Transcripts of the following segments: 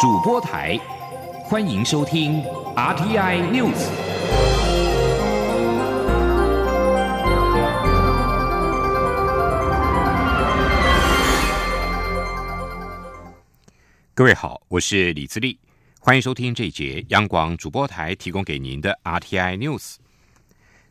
主播台，欢迎收听 RTI News。各位好，我是李自立，欢迎收听这一节央广主播台提供给您的 RTI News。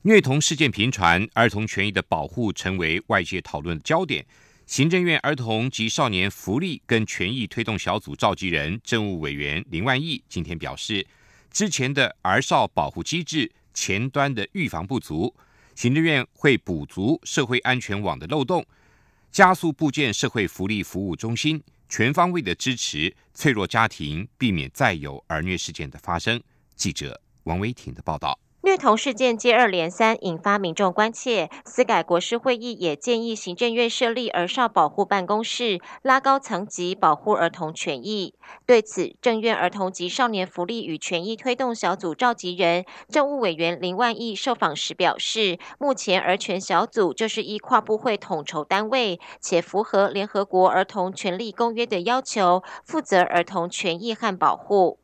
虐童事件频传，儿童权益的保护成为外界讨论的焦点。行政院儿童及少年福利跟权益推动小组召集人、政务委员林万亿今天表示，之前的儿少保护机制前端的预防不足，行政院会补足社会安全网的漏洞，加速部建社会福利服务中心，全方位的支持脆弱家庭，避免再有儿虐事件的发生。记者王维挺的报道。虐童事件接二连三，引发民众关切。司改国事会议也建议行政院设立儿少保护办公室，拉高层级保护儿童权益。对此，政院儿童及少年福利与权益推动小组召集人、政务委员林万亿受访时表示，目前儿权小组就是一跨部会统筹单位，且符合联合国儿童权利公约的要求，负责儿童权益和保护。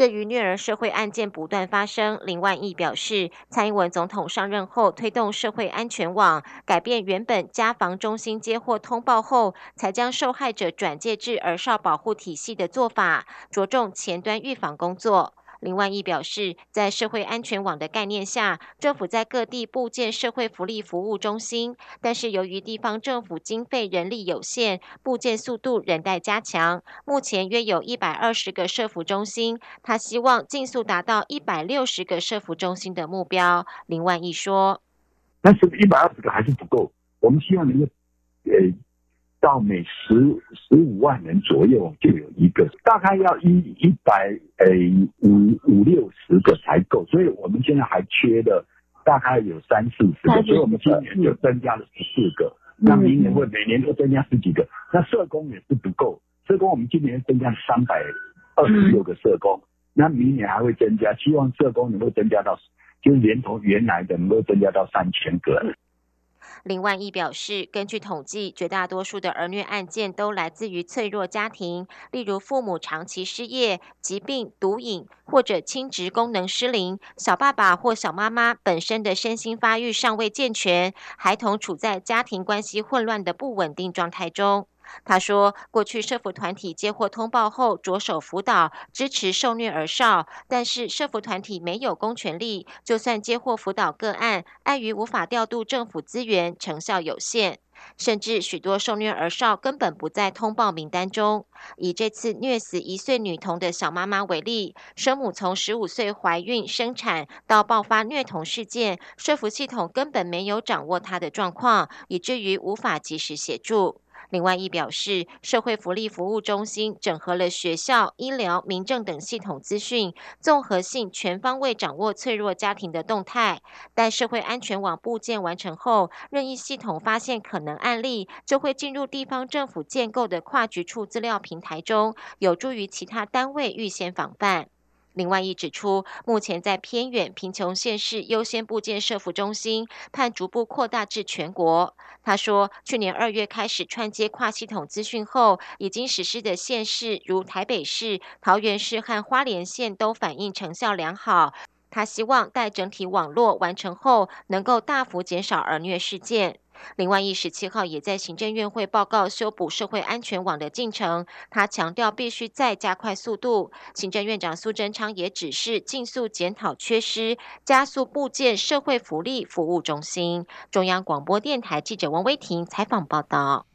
对于虐儿社会案件不断发生，林万益表示，蔡英文总统上任后推动社会安全网，改变原本家防中心接获通报后才将受害者转介至儿少保护体系的做法，着重前端预防工作。林万益表示，在社会安全网的概念下，政府在各地布建社会福利服务中心，但是由于地方政府经费人力有限，布建速度仍待加强。目前约有一百二十个社福中心，他希望尽速达到一百六十个社福中心的目标。林万益说：“但是一百二十个还是不够，我们希望能够，呃。”到每十十五万人左右就有一个，大概要一一百呃五五六十个才够，所以我们现在还缺的大概有三四十个，所以我们今年就增加了十四个，那明年会每年都增加十几个。那社工也是不够，社工我们今年增加了三百二十六个社工，那明年还会增加，希望社工能够增加到，就连同原来的能够增加到三千个。林万益表示，根据统计，绝大多数的儿虐案件都来自于脆弱家庭，例如父母长期失业、疾病、毒瘾或者亲职功能失灵，小爸爸或小妈妈本身的身心发育尚未健全，孩童处在家庭关系混乱的不稳定状态中。他说，过去社福团体接获通报后，着手辅导支持受虐儿少，但是社福团体没有公权力，就算接获辅导个案，碍于无法调度政府资源，成效有限，甚至许多受虐儿少根本不在通报名单中。以这次虐死一岁女童的小妈妈为例，生母从十五岁怀孕生产到爆发虐童事件，社福系统根本没有掌握她的状况，以至于无法及时协助。另外，亦表示，社会福利服务中心整合了学校、医疗、民政等系统资讯，综合性、全方位掌握脆弱家庭的动态。待社会安全网部件完成后，任意系统发现可能案例，就会进入地方政府建构的跨局处资料平台中，有助于其他单位预先防范。另外，亦指出，目前在偏远贫穷县市优先部建设服中心，盼逐步扩大至全国。他说，去年二月开始串接跨系统资讯后，已经实施的县市如台北市、桃园市和花莲县都反映成效良好。他希望待整体网络完成后，能够大幅减少儿虐事件。另外，一十七号也在行政院会报告修补社会安全网的进程。他强调必须再加快速度。行政院长苏贞昌也指示尽速检讨缺失，加速部建社会福利服务中心。中央广播电台记者王威婷采访报道。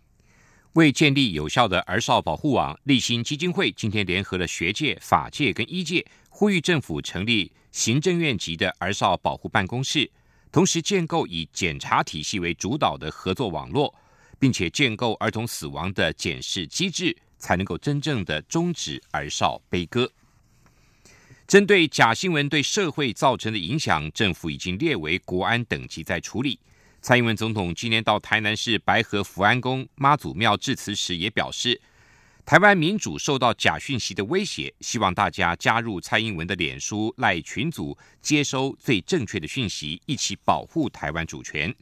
为建立有效的儿少保护网，立新基金会今天联合了学界、法界跟医界，呼吁政府成立行政院级的儿少保护办公室。同时建构以检查体系为主导的合作网络，并且建构儿童死亡的检视机制，才能够真正的终止儿少悲歌。针对假新闻对社会造成的影响，政府已经列为国安等级在处理。蔡英文总统今年到台南市白河福安宫妈祖庙致辞时，也表示。台湾民主受到假讯息的威胁，希望大家加入蔡英文的脸书赖群组，接收最正确的讯息，一起保护台湾主权。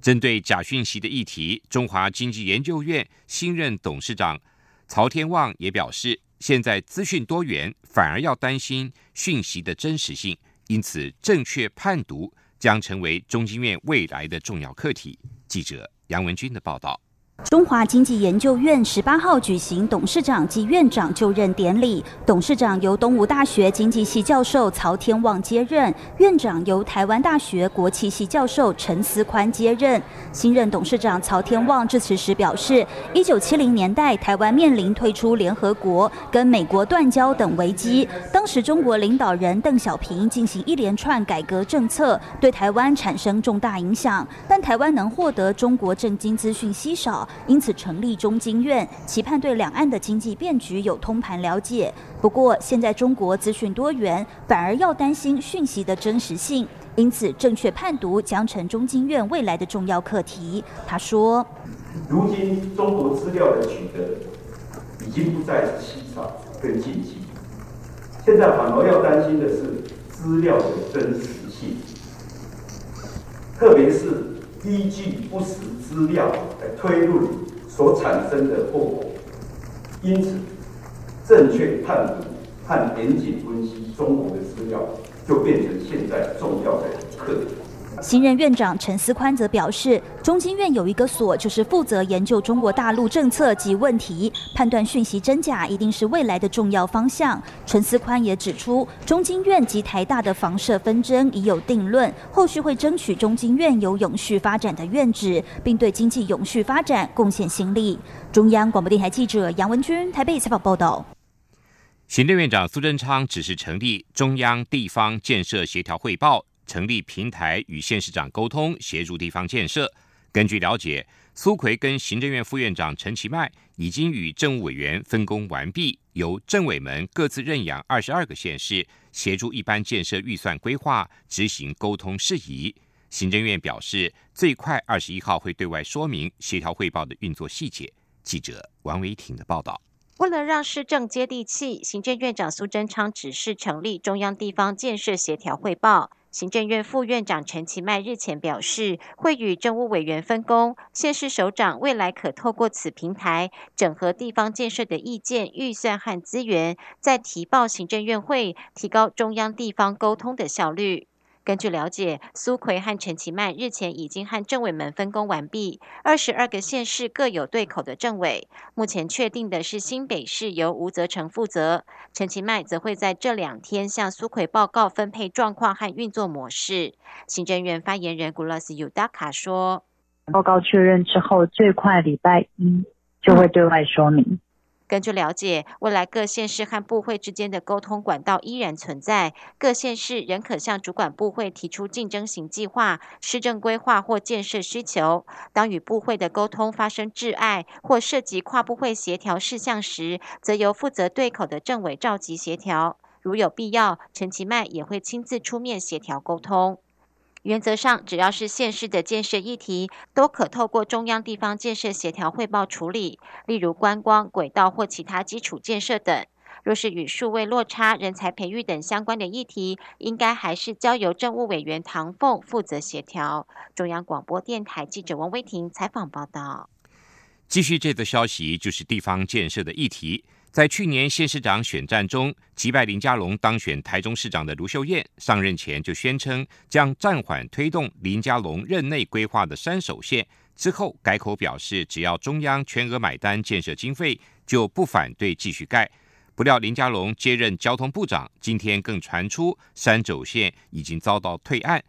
针对假讯息的议题，中华经济研究院新任董事长曹天旺也表示，现在资讯多元，反而要担心讯息的真实性，因此正确判读将成为中经院未来的重要课题。记者杨文军的报道。中华经济研究院十八号举行董事长及院长就任典礼，董事长由东吴大学经济系教授曹天旺接任，院长由台湾大学国企系教授陈思宽接任。新任董事长曹天旺致辞时表示，一九七零年代台湾面临退出联合国、跟美国断交等危机，当时中国领导人邓小平进行一连串改革政策，对台湾产生重大影响，但台湾能获得中国政经资讯稀少。因此成立中经院，期盼对两岸的经济变局有通盘了解。不过，现在中国资讯多元，反而要担心讯息的真实性，因此正确判读将成中经院未来的重要课题。他说：“如今中国资料的取得已经不再是稀少跟禁忌，现在反而要担心的是资料的真实性，特别是。”依据不实资料来推论所产生的后果，因此正确判读和严谨分析中国的资料，就变成现在重要的课题。新任院长陈思宽则表示，中经院有一个所，就是负责研究中国大陆政策及问题，判断讯息真假，一定是未来的重要方向。陈思宽也指出，中经院及台大的房舍纷争已有定论，后续会争取中经院有永续发展的院址，并对经济永续发展贡献心力。中央广播电台记者杨文君台北采访报道。行政院长苏贞昌指示成立中央地方建设协调汇报。成立平台与县市长沟通，协助地方建设。根据了解，苏奎跟行政院副院长陈其迈已经与政务委员分工完毕，由政委们各自认养二十二个县市，协助一般建设预算规划、执行沟通事宜。行政院表示，最快二十一号会对外说明协调汇报的运作细节。记者王维挺的报道。为了让市政接地气，行政院长苏贞昌指示成立中央地方建设协调汇报。行政院副院长陈其迈日前表示，会与政务委员分工，县市首长未来可透过此平台，整合地方建设的意见、预算和资源，再提报行政院会，提高中央地方沟通的效率。根据了解，苏奎和陈其迈日前已经和政委们分工完毕，二十二个县市各有对口的政委。目前确定的是新北市由吴泽成负责，陈其迈则会在这两天向苏奎报告分配状况和运作模式。行政院发言人古拉斯尤达卡说：“报告确认之后，最快礼拜一就会对外说明。”根据了解，未来各县市和部会之间的沟通管道依然存在，各县市仍可向主管部会提出竞争型计划、市政规划或建设需求。当与部会的沟通发生挚碍或涉及跨部会协调事项时，则由负责对口的政委召集协调。如有必要，陈其迈也会亲自出面协调沟通。原则上，只要是县市的建设议题，都可透过中央地方建设协调汇报处理，例如观光、轨道或其他基础建设等。若是与数位落差、人才培育等相关的议题，应该还是交由政务委员唐凤负责协调。中央广播电台记者王威婷采访报道。继续这则消息，就是地方建设的议题。在去年县市长选战中击败林佳龙当选台中市长的卢秀燕，上任前就宣称将暂缓推动林佳龙任内规划的三手线，之后改口表示只要中央全额买单建设经费，就不反对继续盖。不料林佳龙接任交通部长，今天更传出三轴线已经遭到退案，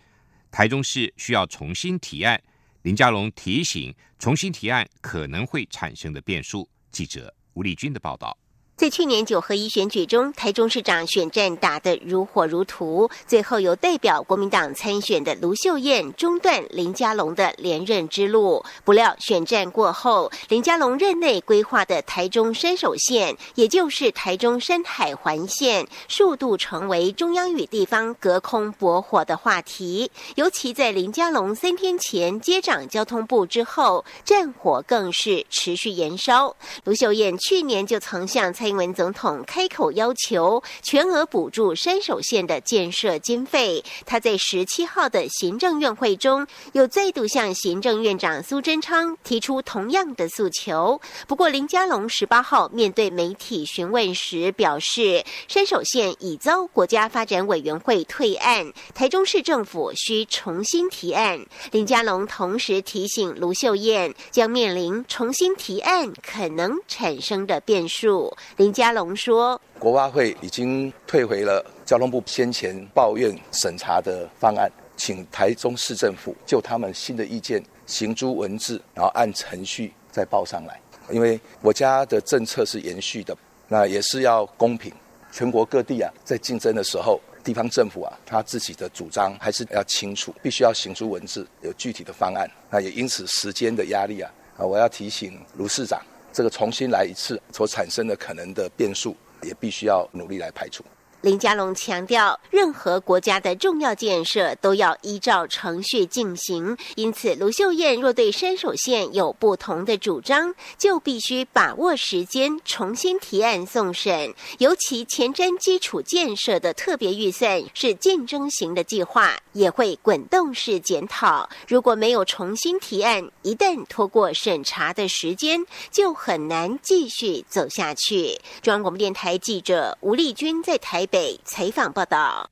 台中市需要重新提案。林佳龙提醒，重新提案可能会产生的变数。记者吴丽君的报道。在去年九合一选举中，台中市长选战打得如火如荼，最后由代表国民党参选的卢秀燕中断林佳龙的连任之路。不料选战过后，林佳龙任内规划的台中山手线，也就是台中山海环线，数度成为中央与地方隔空搏火的话题。尤其在林佳龙三天前接掌交通部之后，战火更是持续延烧。卢秀燕去年就曾向参蔡英文总统开口要求全额补助山手线的建设经费。他在十七号的行政院会中，又再度向行政院长苏贞昌提出同样的诉求。不过，林佳龙十八号面对媒体询问时表示，山手线已遭国家发展委员会退案，台中市政府需重新提案。林佳龙同时提醒卢秀燕，将面临重新提案可能产生的变数。林佳龙说：“国发会已经退回了交通部先前抱怨审查的方案，请台中市政府就他们新的意见行诸文字，然后按程序再报上来。因为我家的政策是延续的，那也是要公平。全国各地啊，在竞争的时候，地方政府啊，他自己的主张还是要清楚，必须要行诸文字，有具体的方案。那也因此时间的压力啊，啊，我要提醒卢市长。”这个重新来一次所产生的可能的变数，也必须要努力来排除。林佳龙强调，任何国家的重要建设都要依照程序进行。因此，卢秀燕若对山手线有不同的主张，就必须把握时间重新提案送审。尤其前瞻基础建设的特别预算是竞争型的计划，也会滚动式检讨。如果没有重新提案，一旦拖过审查的时间，就很难继续走下去。中央广播电台记者吴丽君在台北。北采访报道：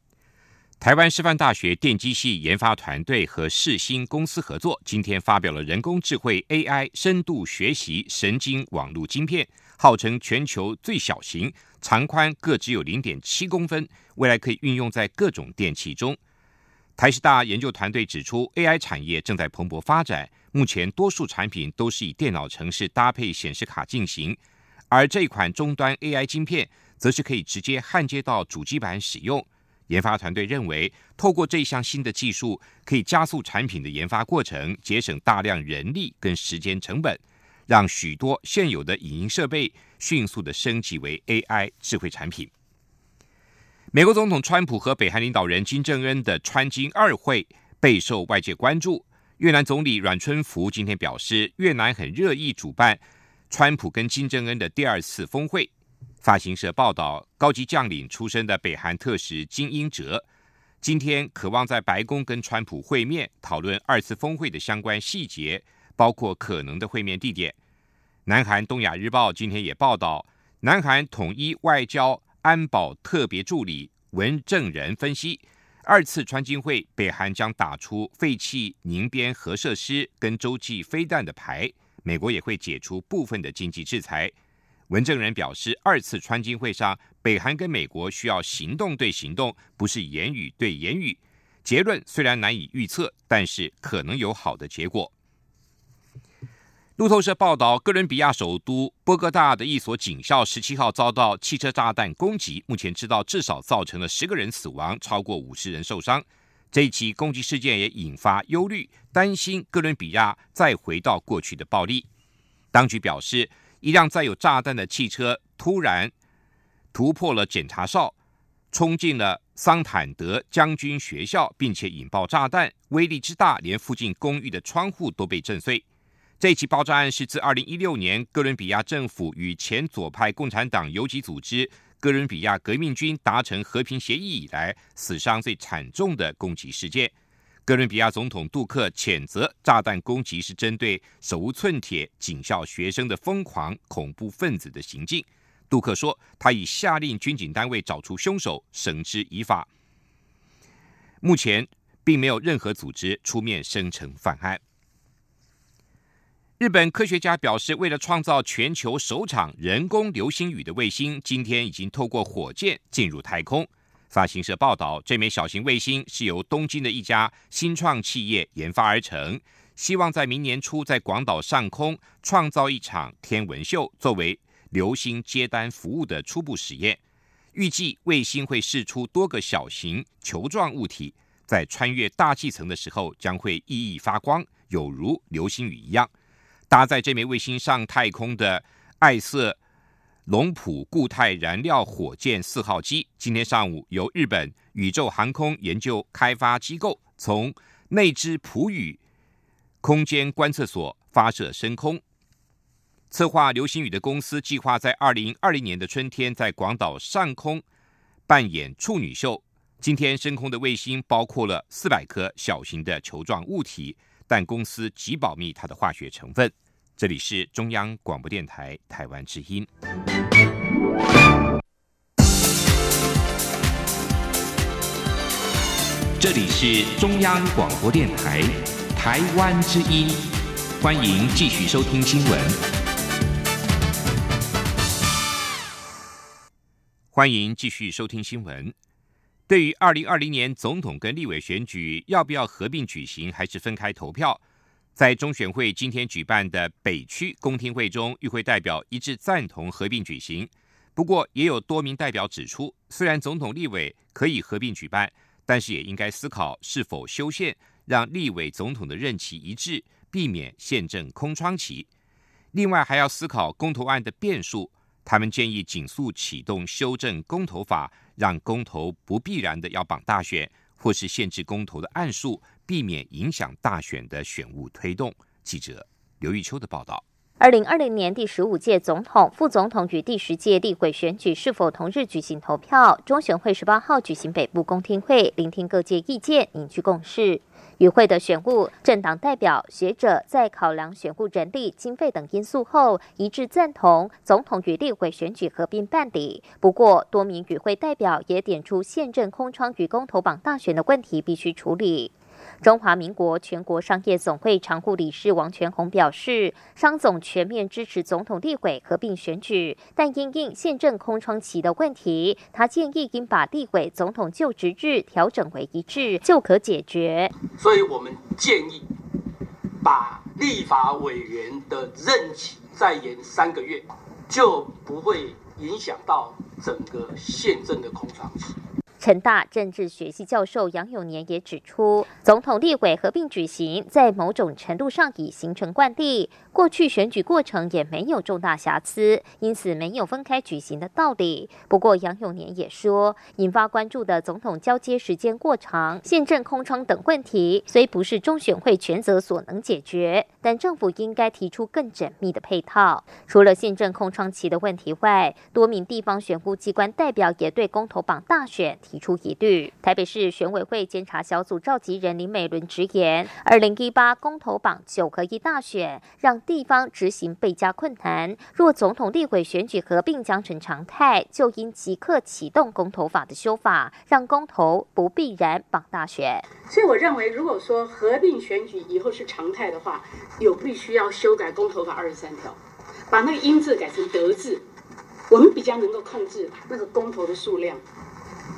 台湾师范大学电机系研发团队和世新公司合作，今天发表了人工智慧 AI 深度学习神经网络晶片，号称全球最小型，长宽各只有零点七公分，未来可以运用在各种电器中。台师大研究团队指出，AI 产业正在蓬勃发展，目前多数产品都是以电脑程式搭配显示卡进行，而这款终端 AI 晶片。则是可以直接焊接到主机板使用。研发团队认为，透过这项新的技术，可以加速产品的研发过程，节省大量人力跟时间成本，让许多现有的影音设备迅速的升级为 AI 智慧产品。美国总统川普和北韩领导人金正恩的川金二会备受外界关注。越南总理阮春福今天表示，越南很乐意主办川普跟金正恩的第二次峰会。发行社报道，高级将领出身的北韩特使金英哲今天渴望在白宫跟川普会面，讨论二次峰会的相关细节，包括可能的会面地点。南韩东亚日报今天也报道，南韩统一外交安保特别助理文正仁分析，二次川金会，北韩将打出废弃宁边核设施跟洲际飞弹的牌，美国也会解除部分的经济制裁。文正人表示，二次川金会上，北韩跟美国需要行动对行动，不是言语对言语。结论虽然难以预测，但是可能有好的结果。路透社报道，哥伦比亚首都波哥大的一所警校十七号遭到汽车炸弹攻击，目前知道至少造成了十个人死亡，超过五十人受伤。这一起攻击事件也引发忧虑，担心哥伦比亚再回到过去的暴力。当局表示。一辆载有炸弹的汽车突然突破了检查哨，冲进了桑坦德将军学校，并且引爆炸弹，威力之大，连附近公寓的窗户都被震碎。这起爆炸案是自2016年哥伦比亚政府与前左派共产党游击组织哥伦比亚革命军达成和平协议以来死伤最惨重的攻击事件。哥伦比亚总统杜克谴责炸弹攻击是针对手无寸铁警校学生的疯狂恐怖分子的行径。杜克说，他已下令军警单位找出凶手，绳之以法。目前并没有任何组织出面声称犯案。日本科学家表示，为了创造全球首场人工流星雨的卫星，今天已经透过火箭进入太空。发行社报道，这枚小型卫星是由东京的一家新创企业研发而成，希望在明年初在广岛上空创造一场天文秀，作为流星接单服务的初步实验。预计卫星会释出多个小型球状物体，在穿越大气层的时候将会熠熠发光，有如流星雨一样。搭载这枚卫星上太空的爱色。龙浦固态燃料火箭四号机今天上午由日本宇宙航空研究开发机构从内之浦宇空间观测所发射升空。策划流星雨的公司计划在二零二零年的春天在广岛上空扮演处女秀。今天升空的卫星包括了四百颗小型的球状物体，但公司极保密它的化学成分。这里是中央广播电台台湾之音。这里是中央广播电台台湾之音，欢迎继续收听新闻。欢迎继续收听新闻。对于二零二零年总统跟立委选举要不要合并举行，还是分开投票，在中选会今天举办的北区公听会中，与会代表一致赞同合并举行。不过，也有多名代表指出，虽然总统、立委可以合并举办。但是也应该思考是否修宪，让立委总统的任期一致，避免宪政空窗期。另外，还要思考公投案的变数。他们建议紧速启动修正公投法，让公投不必然的要绑大选，或是限制公投的案数，避免影响大选的选务推动。记者刘玉秋的报道。二零二零年第十五届总统、副总统与第十届立委选举是否同日举行投票？中选会十八号举行北部公听会，聆听各界意见，凝聚共识。与会的选务、政党代表、学者在考量选务人力、经费等因素后，一致赞同总统与立委选举合并办理。不过，多名与会代表也点出宪政空窗与公投榜大选的问题，必须处理。中华民国全国商业总会常务理事王全红表示，商总全面支持总统立委合并选举，但因应宪政空窗期的问题，他建议应把立委总统就职日调整为一致，就可解决。所以我们建议把立法委员的任期再延三个月，就不会影响到整个宪政的空窗期。成大政治学系教授杨永年也指出，总统立委合并举行，在某种程度上已形成惯例。过去选举过程也没有重大瑕疵，因此没有分开举行的道理。不过杨永年也说，引发关注的总统交接时间过长、宪政空窗等问题，虽不是中选会全责所能解决，但政府应该提出更缜密的配套。除了宪政空窗期的问题外，多名地方选务机关代表也对公投榜大选。提出疑虑。台北市选委会监察小组召集人林美伦直言，二零一八公投榜九合一大选让地方执行倍加困难。若总统立委选举合并将成常态，就应即刻启动公投法的修法，让公投不必然绑大选。所以我认为，如果说合并选举以后是常态的话，有必须要修改公投法二十三条，把那个音字改成德字，我们比较能够控制那个公投的数量。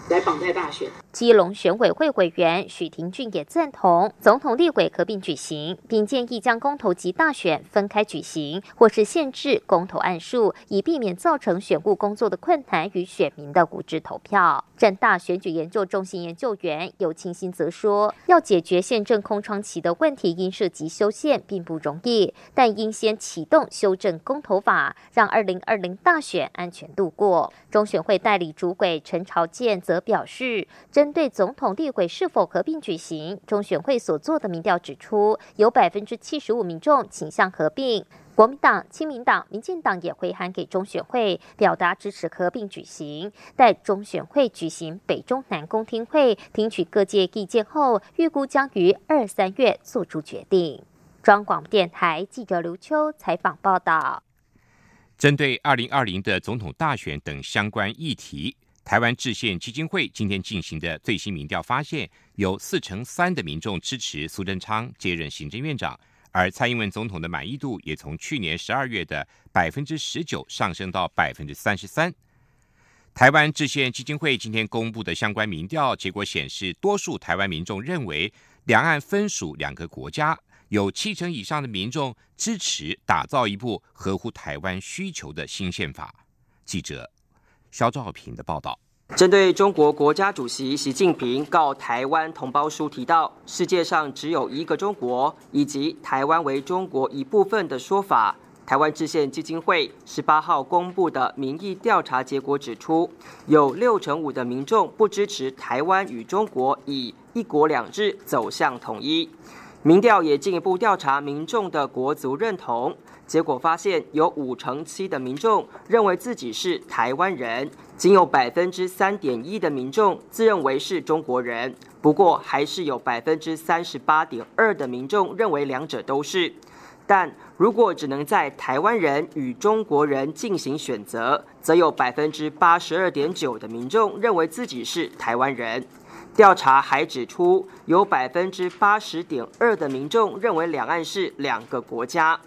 来绑在大选。基隆选委会委员许廷俊也赞同总统立委合并举行，并建议将公投及大选分开举行，或是限制公投案数，以避免造成选务工作的困难与选民的无知投票。占大选举研究中心研究员尤清新则说，要解决宪政空窗期的问题，因涉及修宪并不容易，但应先启动修正公投法，让二零二零大选安全度过。中选会代理主委陈朝健则则表示，针对总统立委是否合并举行，中选会所做的民调指出，有百分之七十五民众倾向合并。国民党、亲民党、民进党也回函给中选会，表达支持合并举行。待中选会举行北中南公听会，听取各界意见后，预估将于二三月做出决定。中广电台记者刘秋采访报道。针对二零二零的总统大选等相关议题。台湾制宪基金会今天进行的最新民调发现，有四成三的民众支持苏贞昌接任行政院长，而蔡英文总统的满意度也从去年十二月的百分之十九上升到百分之三十三。台湾制宪基金会今天公布的相关民调结果显示，多数台湾民众认为两岸分属两个国家，有七成以上的民众支持打造一部合乎台湾需求的新宪法。记者。肖兆平的报道：针对中国国家主席习近平告台湾同胞书提到“世界上只有一个中国”以及“台湾为中国一部分”的说法，台湾制宪基金会十八号公布的民意调查结果指出，有六成五的民众不支持台湾与中国以“一国两制”走向统一。民调也进一步调查民众的国族认同。结果发现有五成七的民众认为自己是台湾人，仅有百分之三点一的民众自认为是中国人。不过，还是有百分之三十八点二的民众认为两者都是。但如果只能在台湾人与中国人进行选择，则有百分之八十二点九的民众认为自己是台湾人。调查还指出，有百分之八十点二的民众认为两岸是两个国家。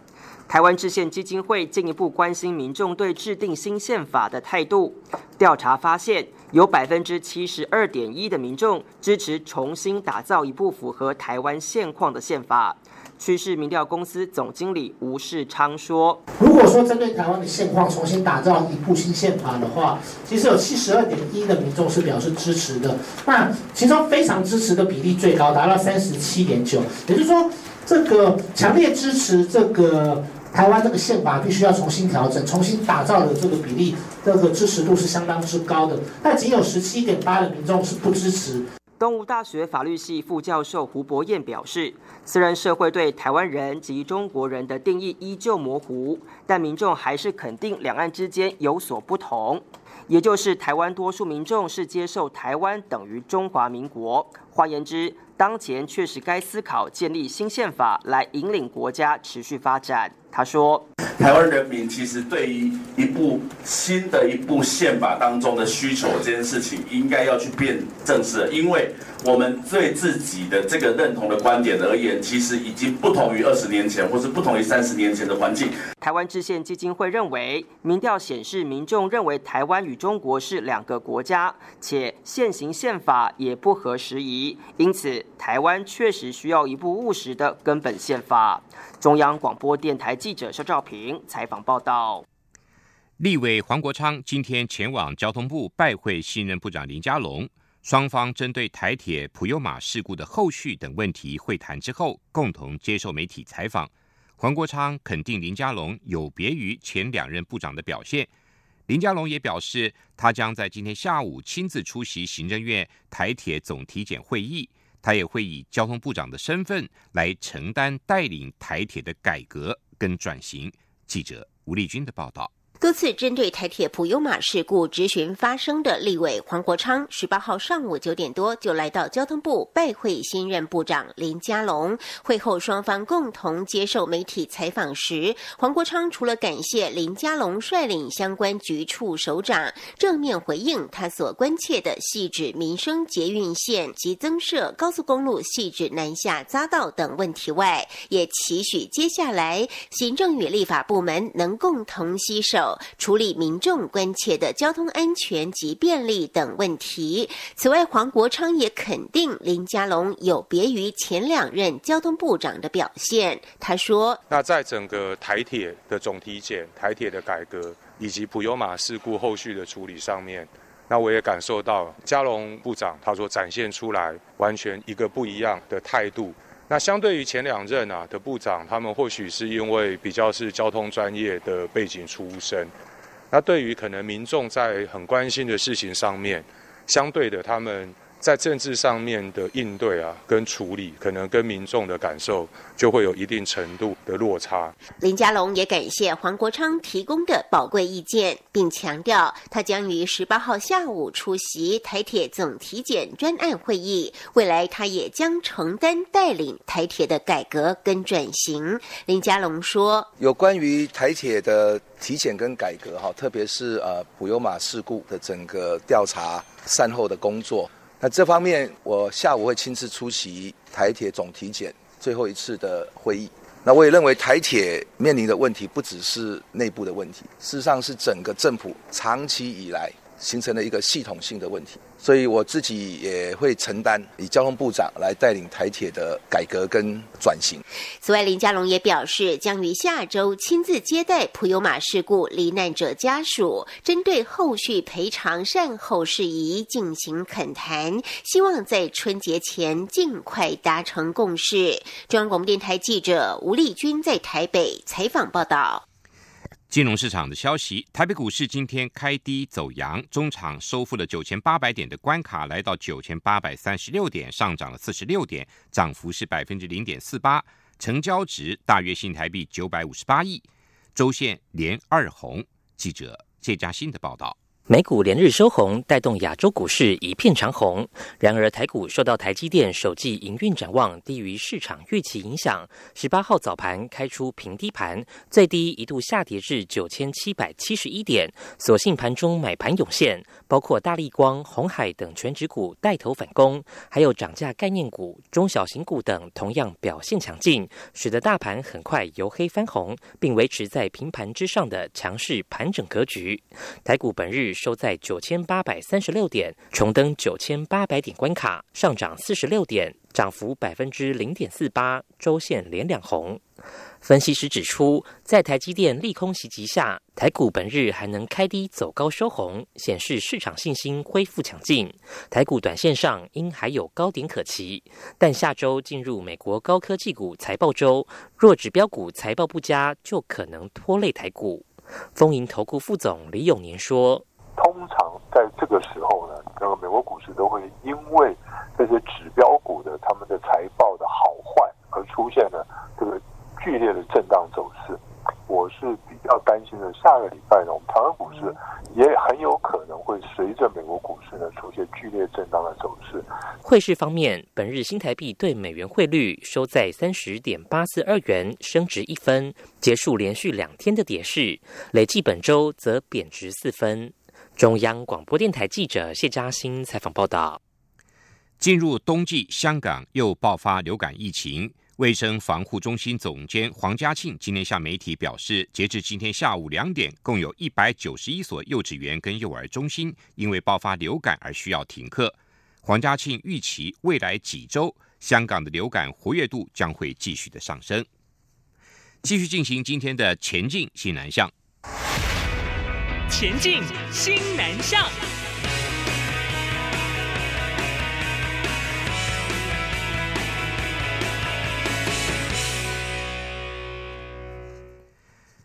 台湾制宪基金会进一步关心民众对制定新宪法的态度。调查发现，有百分之七十二点一的民众支持重新打造一部符合台湾现况的宪法。趋势民调公司总经理吴世昌说：“如果说针对台湾的现况重新打造一部新宪法的话，其实有七十二点一的民众是表示支持的。那其中非常支持的比例最高，达到三十七点九。也就是说，这个强烈支持这个台湾这个宪法必须要重新调整、重新打造的这个比例，这个支持度是相当之高的。但仅有十七点八的民众是不支持。”东吴大学法律系副教授胡博彦表示，虽然社会对台湾人及中国人的定义依旧模糊，但民众还是肯定两岸之间有所不同，也就是台湾多数民众是接受台湾等于中华民国。换言之，当前确实该思考建立新宪法来引领国家持续发展。他说：“台湾人民其实对于一部新的一部宪法当中的需求这件事情，应该要去变正式，因为。”我们对自己的这个认同的观点而言，其实已经不同于二十年前，或是不同于三十年前的环境。台湾制宪基金会认为，民调显示民众认为台湾与中国是两个国家，且现行宪法也不合时宜，因此台湾确实需要一部务实的根本宪法。中央广播电台记者肖兆平采访报道。立委黄国昌今天前往交通部拜会新任部长林佳龙。双方针对台铁普悠马事故的后续等问题会谈之后，共同接受媒体采访。黄国昌肯定林佳龙有别于前两任部长的表现。林佳龙也表示，他将在今天下午亲自出席行政院台铁总体检会议，他也会以交通部长的身份来承担带领台铁的改革跟转型。记者吴丽君的报道。多次针对台铁普悠马事故执询发生的立委黄国昌，十八号上午九点多就来到交通部拜会新任部长林佳龙。会后双方共同接受媒体采访时，黄国昌除了感谢林佳龙率领相关局处首长正面回应他所关切的细致民生捷运线及增设高速公路细致南下匝道等问题外，也期许接下来行政与立法部门能共同携手。处理民众关切的交通安全及便利等问题。此外，黄国昌也肯定林佳龙有别于前两任交通部长的表现。他说：“那在整个台铁的总体检、台铁的改革以及普悠马事故后续的处理上面，那我也感受到佳龙部长他所展现出来完全一个不一样的态度。”那相对于前两任啊的部长，他们或许是因为比较是交通专业的背景出身，那对于可能民众在很关心的事情上面，相对的他们。在政治上面的应对啊，跟处理，可能跟民众的感受就会有一定程度的落差。林佳龙也感谢黄国昌提供的宝贵意见，并强调他将于十八号下午出席台铁总体检专案会议，未来他也将承担带领台铁的改革跟转型。林佳龙说：“有关于台铁的体检跟改革，哈，特别是呃普悠马事故的整个调查善后的工作。”那这方面，我下午会亲自出席台铁总体检最后一次的会议。那我也认为台铁面临的问题不只是内部的问题，事实上是整个政府长期以来形成了一个系统性的问题。所以我自己也会承担以交通部长来带领台铁的改革跟转型。此外，林佳龙也表示，将于下周亲自接待普悠马事故罹难者家属，针对后续赔偿善后事宜进行恳谈，希望在春节前尽快达成共识。中央广播电台记者吴丽君在台北采访报道。金融市场的消息，台北股市今天开低走阳，中场收复了九千八百点的关卡，来到九千八百三十六点，上涨了四十六点，涨幅是百分之零点四八，成交值大约新台币九百五十八亿。周线连二红。记者谢嘉欣的报道。美股连日收红，带动亚洲股市一片长红。然而，台股受到台积电首季营运展望低于市场预期影响，十八号早盘开出平低盘，最低一度下跌至九千七百七十一点。所幸盘中买盘涌现，包括大立光、红海等全指股带头反攻，还有涨价概念股、中小型股等同样表现强劲，使得大盘很快由黑翻红，并维持在平盘之上的强势盘整格局。台股本日。收在九千八百三十六点，重登九千八百点关卡，上涨四十六点，涨幅百分之零点四八，周线连两红。分析师指出，在台积电利空袭击下，台股本日还能开低走高收红，显示市场信心恢复强劲。台股短线上应还有高点可期，但下周进入美国高科技股财报周，若指标股财报不佳，就可能拖累台股。丰盈投顾副总李永年说。通常在这个时候呢，那个美国股市都会因为这些指标股的他们的财报的好坏而出现了这个剧烈的震荡走势。我是比较担心的，下个礼拜呢，我们台湾股市也很有可能会随着美国股市呢出现剧烈震荡的走势。汇市方面，本日新台币对美元汇率收在三十点八四二元，升值一分，结束连续两天的跌势，累计本周则贬值四分。中央广播电台记者谢嘉欣采访报道：进入冬季，香港又爆发流感疫情。卫生防护中心总监黄家庆今天向媒体表示，截至今天下午两点，共有一百九十一所幼稚园跟幼儿中心因为爆发流感而需要停课。黄家庆预期未来几周，香港的流感活跃度将会继续的上升。继续进行今天的前进新南向。前进新南向。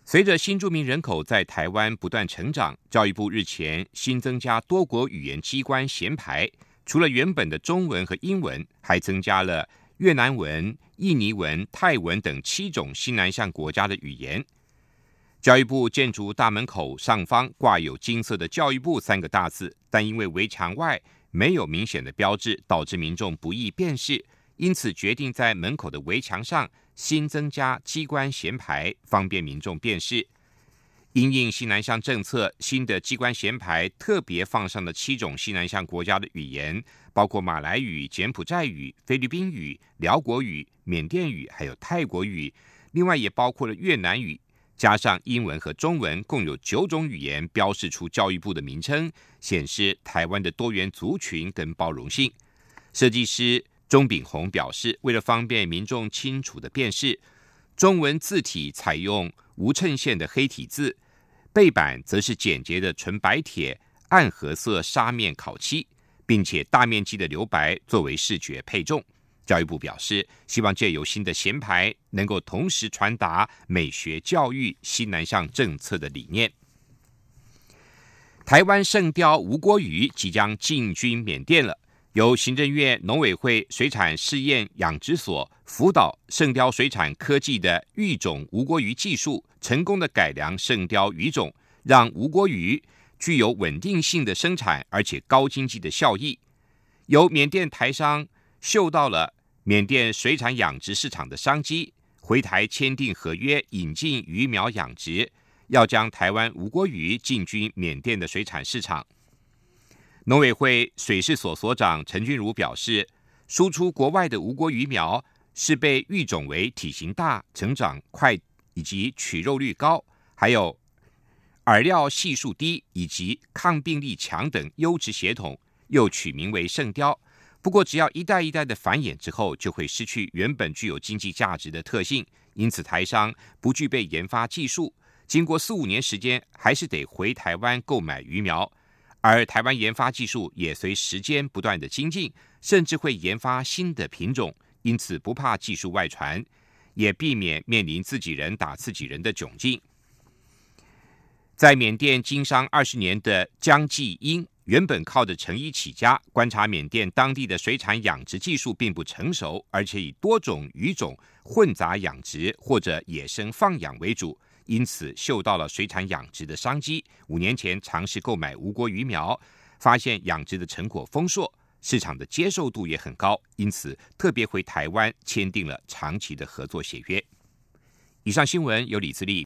随着新住民人口在台湾不断成长，教育部日前新增加多国语言机关衔牌，除了原本的中文和英文，还增加了越南文、印尼文、泰文等七种新南向国家的语言。教育部建筑大门口上方挂有金色的“教育部”三个大字，但因为围墙外没有明显的标志，导致民众不易辨识，因此决定在门口的围墙上新增加机关衔牌，方便民众辨识。因应西南向政策，新的机关衔牌特别放上了七种西南向国家的语言，包括马来语、柬埔寨语、菲律宾语、辽国语、缅甸语，还有泰国语，另外也包括了越南语。加上英文和中文，共有九种语言标示出教育部的名称，显示台湾的多元族群跟包容性。设计师钟炳宏表示，为了方便民众清楚的辨识，中文字体采用无衬线的黑体字，背板则是简洁的纯白铁暗褐色砂面烤漆，并且大面积的留白作为视觉配重。教育部表示，希望借由新的衔牌，能够同时传达美学教育西南向政策的理念。台湾圣雕吴郭鱼即将进军缅甸了，由行政院农委会水产试验养殖所辅导圣雕水产科技的育种吴郭鱼技术，成功的改良圣雕鱼种，让吴郭鱼具有稳定性的生产，而且高经济的效益。由缅甸台商。嗅到了缅甸水产养殖市场的商机，回台签订合约，引进鱼苗养殖，要将台湾无锅鱼进军缅甸的水产市场。农委会水事所所长陈俊如表示，输出国外的无锅鱼苗是被育种为体型大、成长快以及取肉率高，还有饵料系数低以及抗病力强等优质血统，又取名为圣雕。不过，只要一代一代的繁衍之后，就会失去原本具有经济价值的特性。因此，台商不具备研发技术，经过四五年时间，还是得回台湾购买鱼苗。而台湾研发技术也随时间不断的精进，甚至会研发新的品种。因此，不怕技术外传，也避免面临自己人打自己人的窘境。在缅甸经商二十年的江继英。原本靠着成衣起家，观察缅甸当地的水产养殖技术并不成熟，而且以多种鱼种混杂养殖或者野生放养为主，因此嗅到了水产养殖的商机。五年前尝试购买无国鱼苗，发现养殖的成果丰硕，市场的接受度也很高，因此特别回台湾签订了长期的合作协约。以上新闻由李自力。